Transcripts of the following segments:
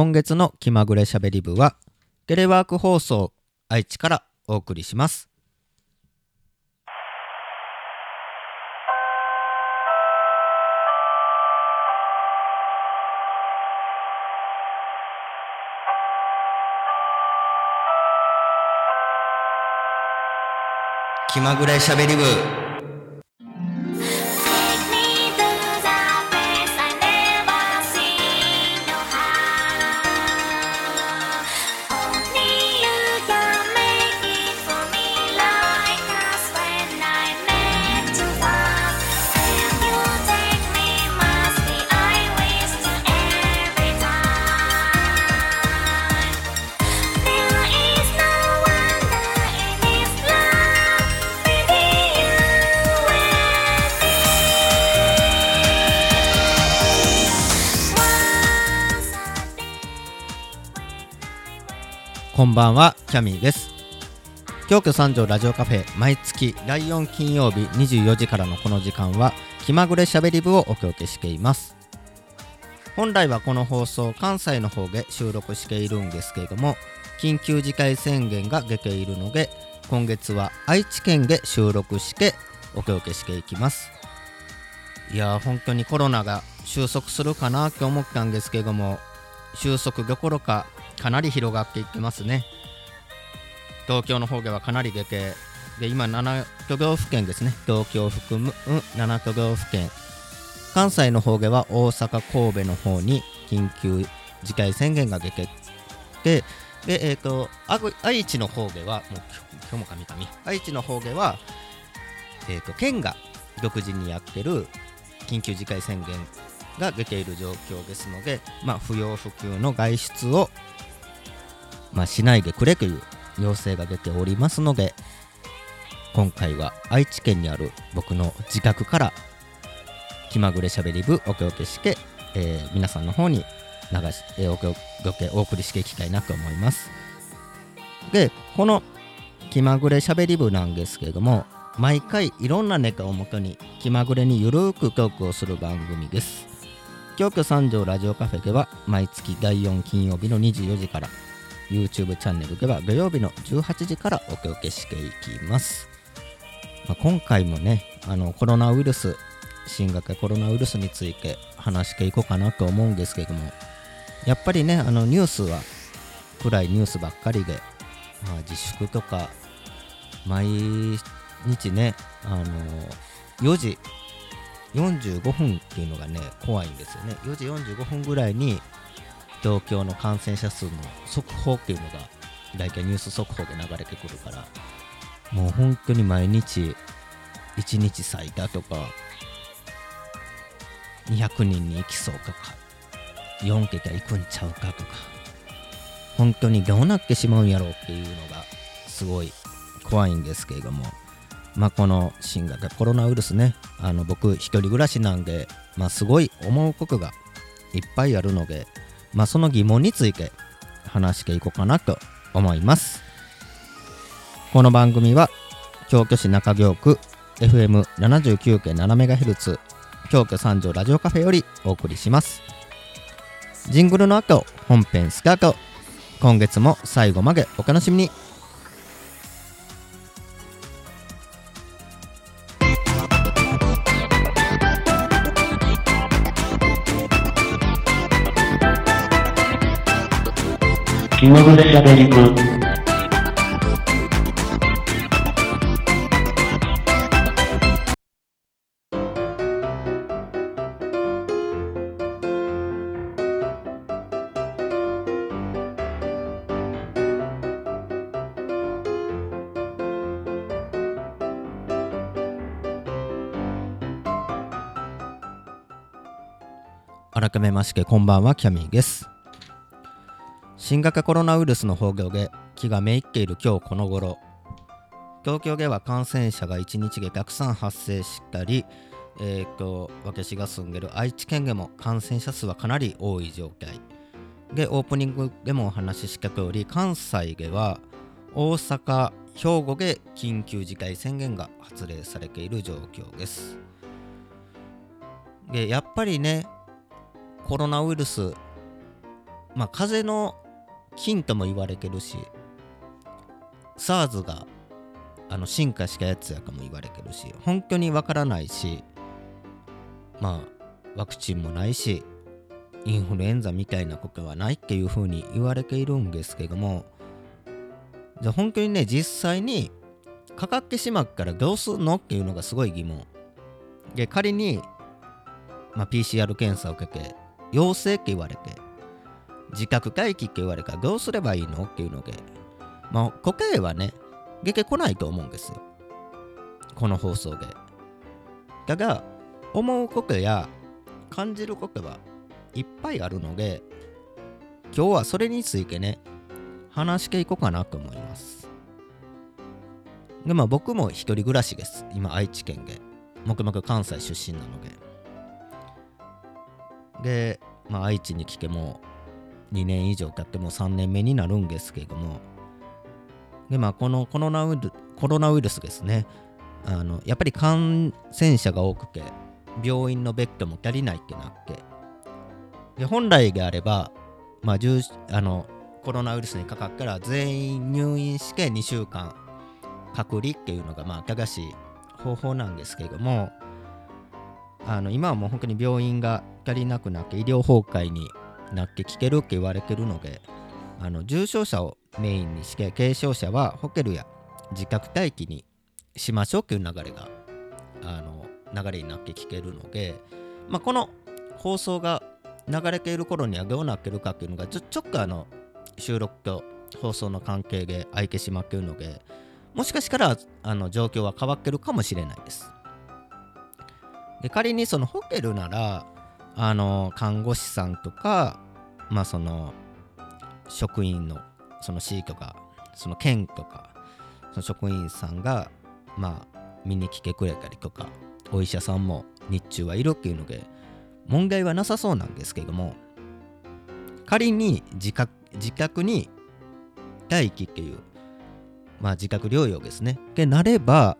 今月の気まぐれしゃべり部はテレワーク放送愛知からお送りします。気まぐれしゃべり部。こんばんはキャミーです。京都三条ラジオカフェ毎月第4金曜日24時からのこの時間は気まぐれしゃべり部をお届けしています。本来はこの放送関西の方で収録しているんですけれども緊急事態宣言が出ているので今月は愛知県で収録してお届けしていきます。いやー本当にコロナが収束するかなって思ったんですけども収束どころかかなり広がっていってますね。東京の方ではかなり出てで今7都道府県ですね。東京を含むうん7都道府県。関西の方では大阪神戸の方に緊急事態宣言が出てででえっ、と愛知の方ではもう今日も神々。愛知の方ではえっ、と県が独自にやってる緊急事態宣言が出ている状況ですので、まあ、不要不急の外出を、まあ、しないでくれという要請が出ておりますので今回は愛知県にある僕の自宅から気まぐれしゃべり部お届けして、えー皆さんの方に流し、えーお届けお送りしていきたいなと思います。でこの気まぐれしゃべり部なんですけれども毎回いろんなネタをもとに気まぐれにゆるーくトークをする番組です。京都三条ラジオカフェでは毎月第4金曜日の24時から YouTube チャンネルでは土曜日の18時からお届けしていきます、まあ今回もねあのコロナウイルス新型コロナウイルスについて話していこうかなと思うんですけどもやっぱりねあのニュースは暗いニュースばっかりで、まあ、自粛とか毎日ねあの4時45分っていうのがね怖いんですよね。4時45分ぐらいに東京の感染者数の速報っていうのが大体ニュース速報で流れてくるからもう本当に毎日1日最多とか200人に行きそうとか4桁行くんちゃうかとか本当にどうなってしまうんやろうっていうのがすごい怖いんですけれどもまあこの新型コロナウイルスねあの僕一人暮らしなんでまあすごい思うことがいっぱいあるのでまあその疑問について話していこうかなと思います。この番組は京都市中京区 FM79.7MHz 京都三条ラジオカフェよりお送りします。ジングルの後本編スタート。今月も最後までお楽しみに。気まぐれしゃべり部改めましてこんばんはキャミーです。新型コロナウイルスの報道で気がめいっている今日この頃。東京では感染者が1日でたくさん発生したりえー、と私が住んでる愛知県でも感染者数はかなり多い状態。でオープニングでもお話しした通り関西では大阪兵庫で緊急事態宣言が発令されている状況です。でやっぱりねコロナウイルスまあ風邪の菌とも言われてるし SARS があの進化したやつやかも言われてるし本当にわからないしまあワクチンもないしインフルエンザみたいなことはないっていうふうに言われているんですけどもじゃあ本当にね実際にかかってしまったらどうすんのっていうのがすごい疑問。で仮に、まあ、PCR 検査を受けて陽性って言われて自覚待機って言われたらどうすればいいの？っていうので。まあ答えはね出てこないと思うんです。よこの放送で。だが思うことや感じることはいっぱいあるので今日はそれについてね話していこうかなと思います。でまあ僕も一人暮らしです。今愛知県で。も々関西出身なので。でまあ愛知に来ても2年以上経ってもう3年目になるんですけれども。でまあこのコロナウイルコロナウイルスですね。あのやっぱり感染者が多くて病院のベッドも足りないってなって。で本来であれば、まあ、重あのコロナウイルスにかかったら全員入院して2週間隔離っていうのがまあ正しい方法なんですけれども。あの今はもう本当に病院が足りなくなって医療崩壊になってきてるって言われてるのであの重症者をメインにして軽症者はホテルや自宅待機にしましょうっていう流れがあの流れになってきてるので、まあ、この放送が流れている頃にはどうなってるかっていうのがちょちょっとあの収録と放送の関係で空いてしまっているのでもしかしたらあの状況は変わってるかもしれないです。で仮にそのホテルならあの看護師さんとかまあその職員のその C とかその県とかその職員さんがまあ見に来てくれたりとかお医者さんも日中はいるっていうので問題はなさそうなんですけども仮に自覚自宅に待機っていうまあ自宅療養ですね。でなれば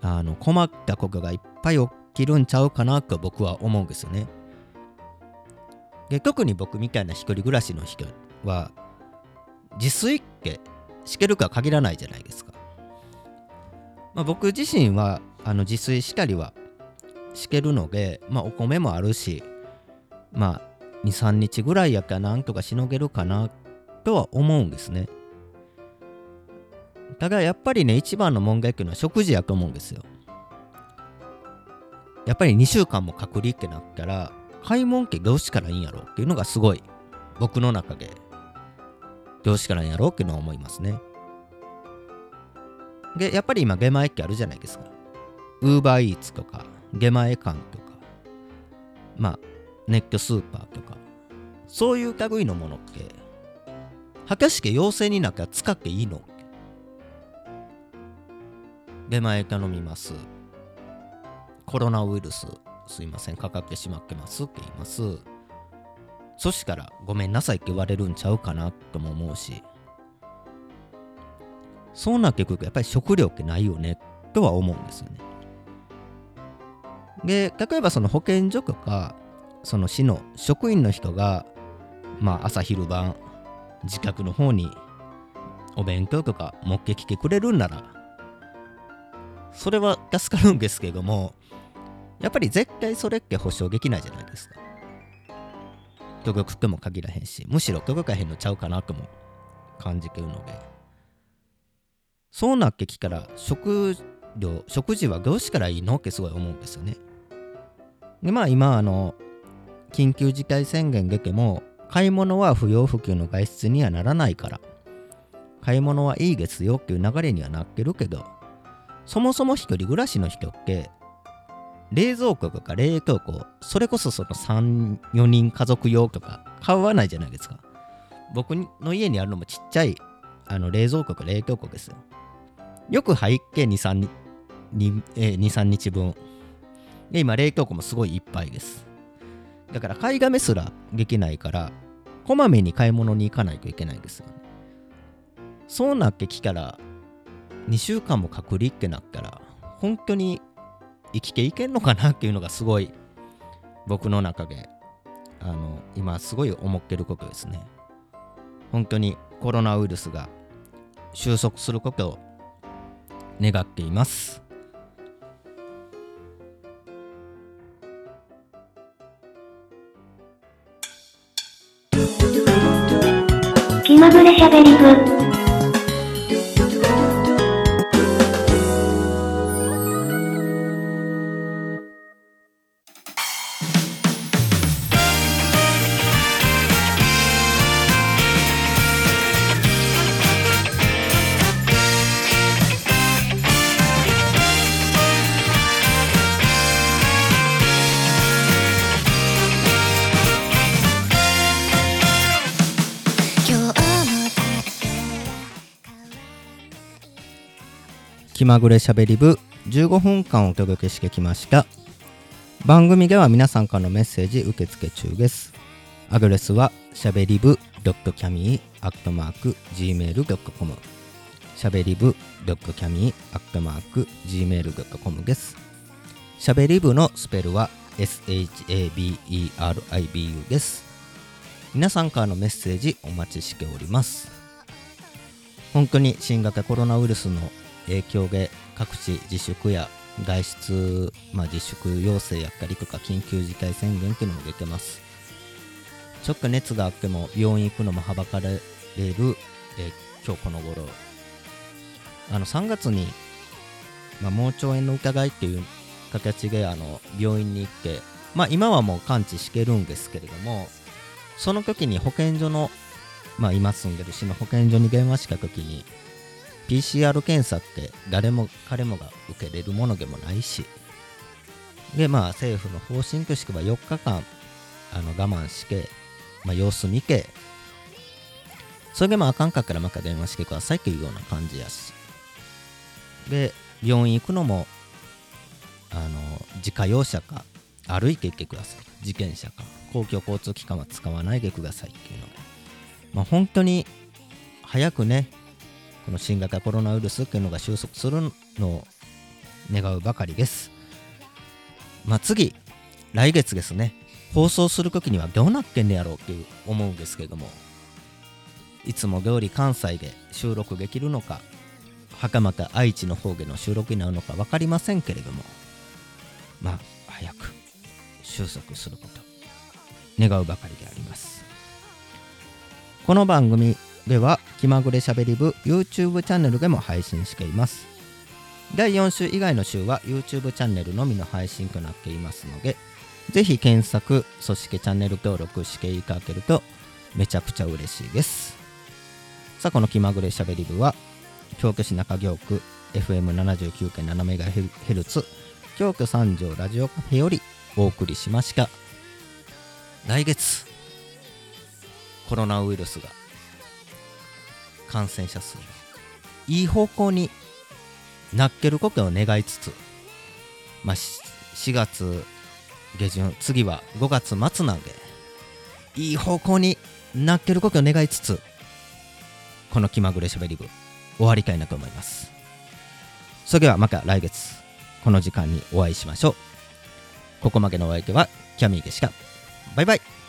あの困ったことがいっぱい起きるんちゃうかなと僕は思うんですよねで特に僕みたいな一人暮らしの人は自炊ってしけるか限らないじゃないですか、まあ、僕自身はあの自炊したりはしけるので、まあ、お米もあるしまあ23日ぐらいやったらなんとかしのげるかなとは思うんですねただやっぱりね一番の問題っていうのは食事やと思うんですよやっぱり2週間も隔離ってなったら買い物ってどうしたらいいんやろうっていうのがすごい僕の中でどうしたらいいんやろうっていうのは思いますね。でやっぱり今出前ってあるじゃないですか。ウーバーイーツとか出前館とかまあネットスーパーとか。そういう類のものって果たして陽性になったら使っていいの？出前頼みます。コロナウイルスすいませんかかってしまってますって言います。そしたらごめんなさいって言われるんちゃうかなとも思うし。そうなってくるとやっぱり食料ってないよねとは思うんですよね。で例えばその保健所とかその市の職員の人がまあ朝昼晩自宅の方にお勉強とか持ってきてくれるんならそれは助かるんですけどもやっぱり絶対それって保証できないじゃないですか。届くとも限らへんしむしろ届かへんのちゃうかなとも感じてるので。そうなってきたら食料食事はどうしたらいいの？ってすごい思うんですよね。でまあ今あの緊急事態宣言出ても買い物は不要不急の外出にはならないから。買い物はいいですよっていう流れにはなってるけどそもそも一人暮らしの人って冷蔵庫とか冷凍庫それこそその34人家族用とか買わないじゃないですか。僕の家にあるのもちっちゃいあの冷蔵庫か冷凍庫ですよ。よく入って23日23日分。で今冷凍庫もすごいいっぱいです。だから買いだめすらできないからこまめに買い物に行かないといけないんですよ。ねそうなってきたら2週間も隔離ってなったら本当に生きていけんのかなっていうのがすごい僕の中であの今すごい思ってることですね本当にコロナウイルスが収束することを願っています気まぐれしゃべり部。気まぐれしゃべり部15分間お届けしてきました。番組では皆さんからのメッセージ受付中です。アドレスはしゃべり部 .cami.gmail.com しゃべり部 .cami.gmail.com です。しゃべり部のスペルは SHABERIBU です。皆さんからのメッセージお待ちしております。本当に新型コロナウイルスの影響で各地自粛や外出、まあ、自粛要請やったりとか緊急事態宣言っていうのも出てます。ちょっと熱があっても病院行くのもはばかられる、えー今日この頃。あの3月に、まあ、盲腸炎の疑いっていう形であの病院に行ってまあ今はもう完治してるんですけれどもその時に保健所のまあ今住んでる市の保健所に電話した時に PCR 検査って誰も彼もが受けれるものでもないし。でまあ政府の方針としては4日間あの我慢して、まあ、様子見てそれでもあかんかったらまた電話してくださいというような感じやし。で病院行くのもあの自家用車か歩いて行ってください。自転車か。公共交通機関は使わないでくださいっていうのがまあ本当に早くねこの新型コロナウイルスっていうのが収束するのを願うばかりです。まあ次、来月ですね、放送するときにはどうなってんねやろうって思うんですけども、いつも通り関西で収録できるのか、はかまた愛知の方での収録になるのか分かりませんけれども、まあ早く収束すること、願うばかりであります。この番組では気まぐれしゃべり部 YouTube チャンネルでも配信しています。第4週以外の週は YouTube チャンネルのみの配信となっていますのでぜひ検索そしてチャンネル登録していただけるとめちゃくちゃ嬉しいです。さあこの気まぐれしゃべり部は京都市中京区 FM79.7MHz 京都三条ラジオカフェよりお送りしました。来月コロナウイルスが感染者数いい方向になっけることを願いつつ、まあ、4月下旬次は5月末なんでいい方向になっけることを願いつつこの気まぐれしゃべり部終わりたいなと思います。それではまた来月この時間にお会いしましょう。ここまでのお相手はキャミーでした。バイバイ。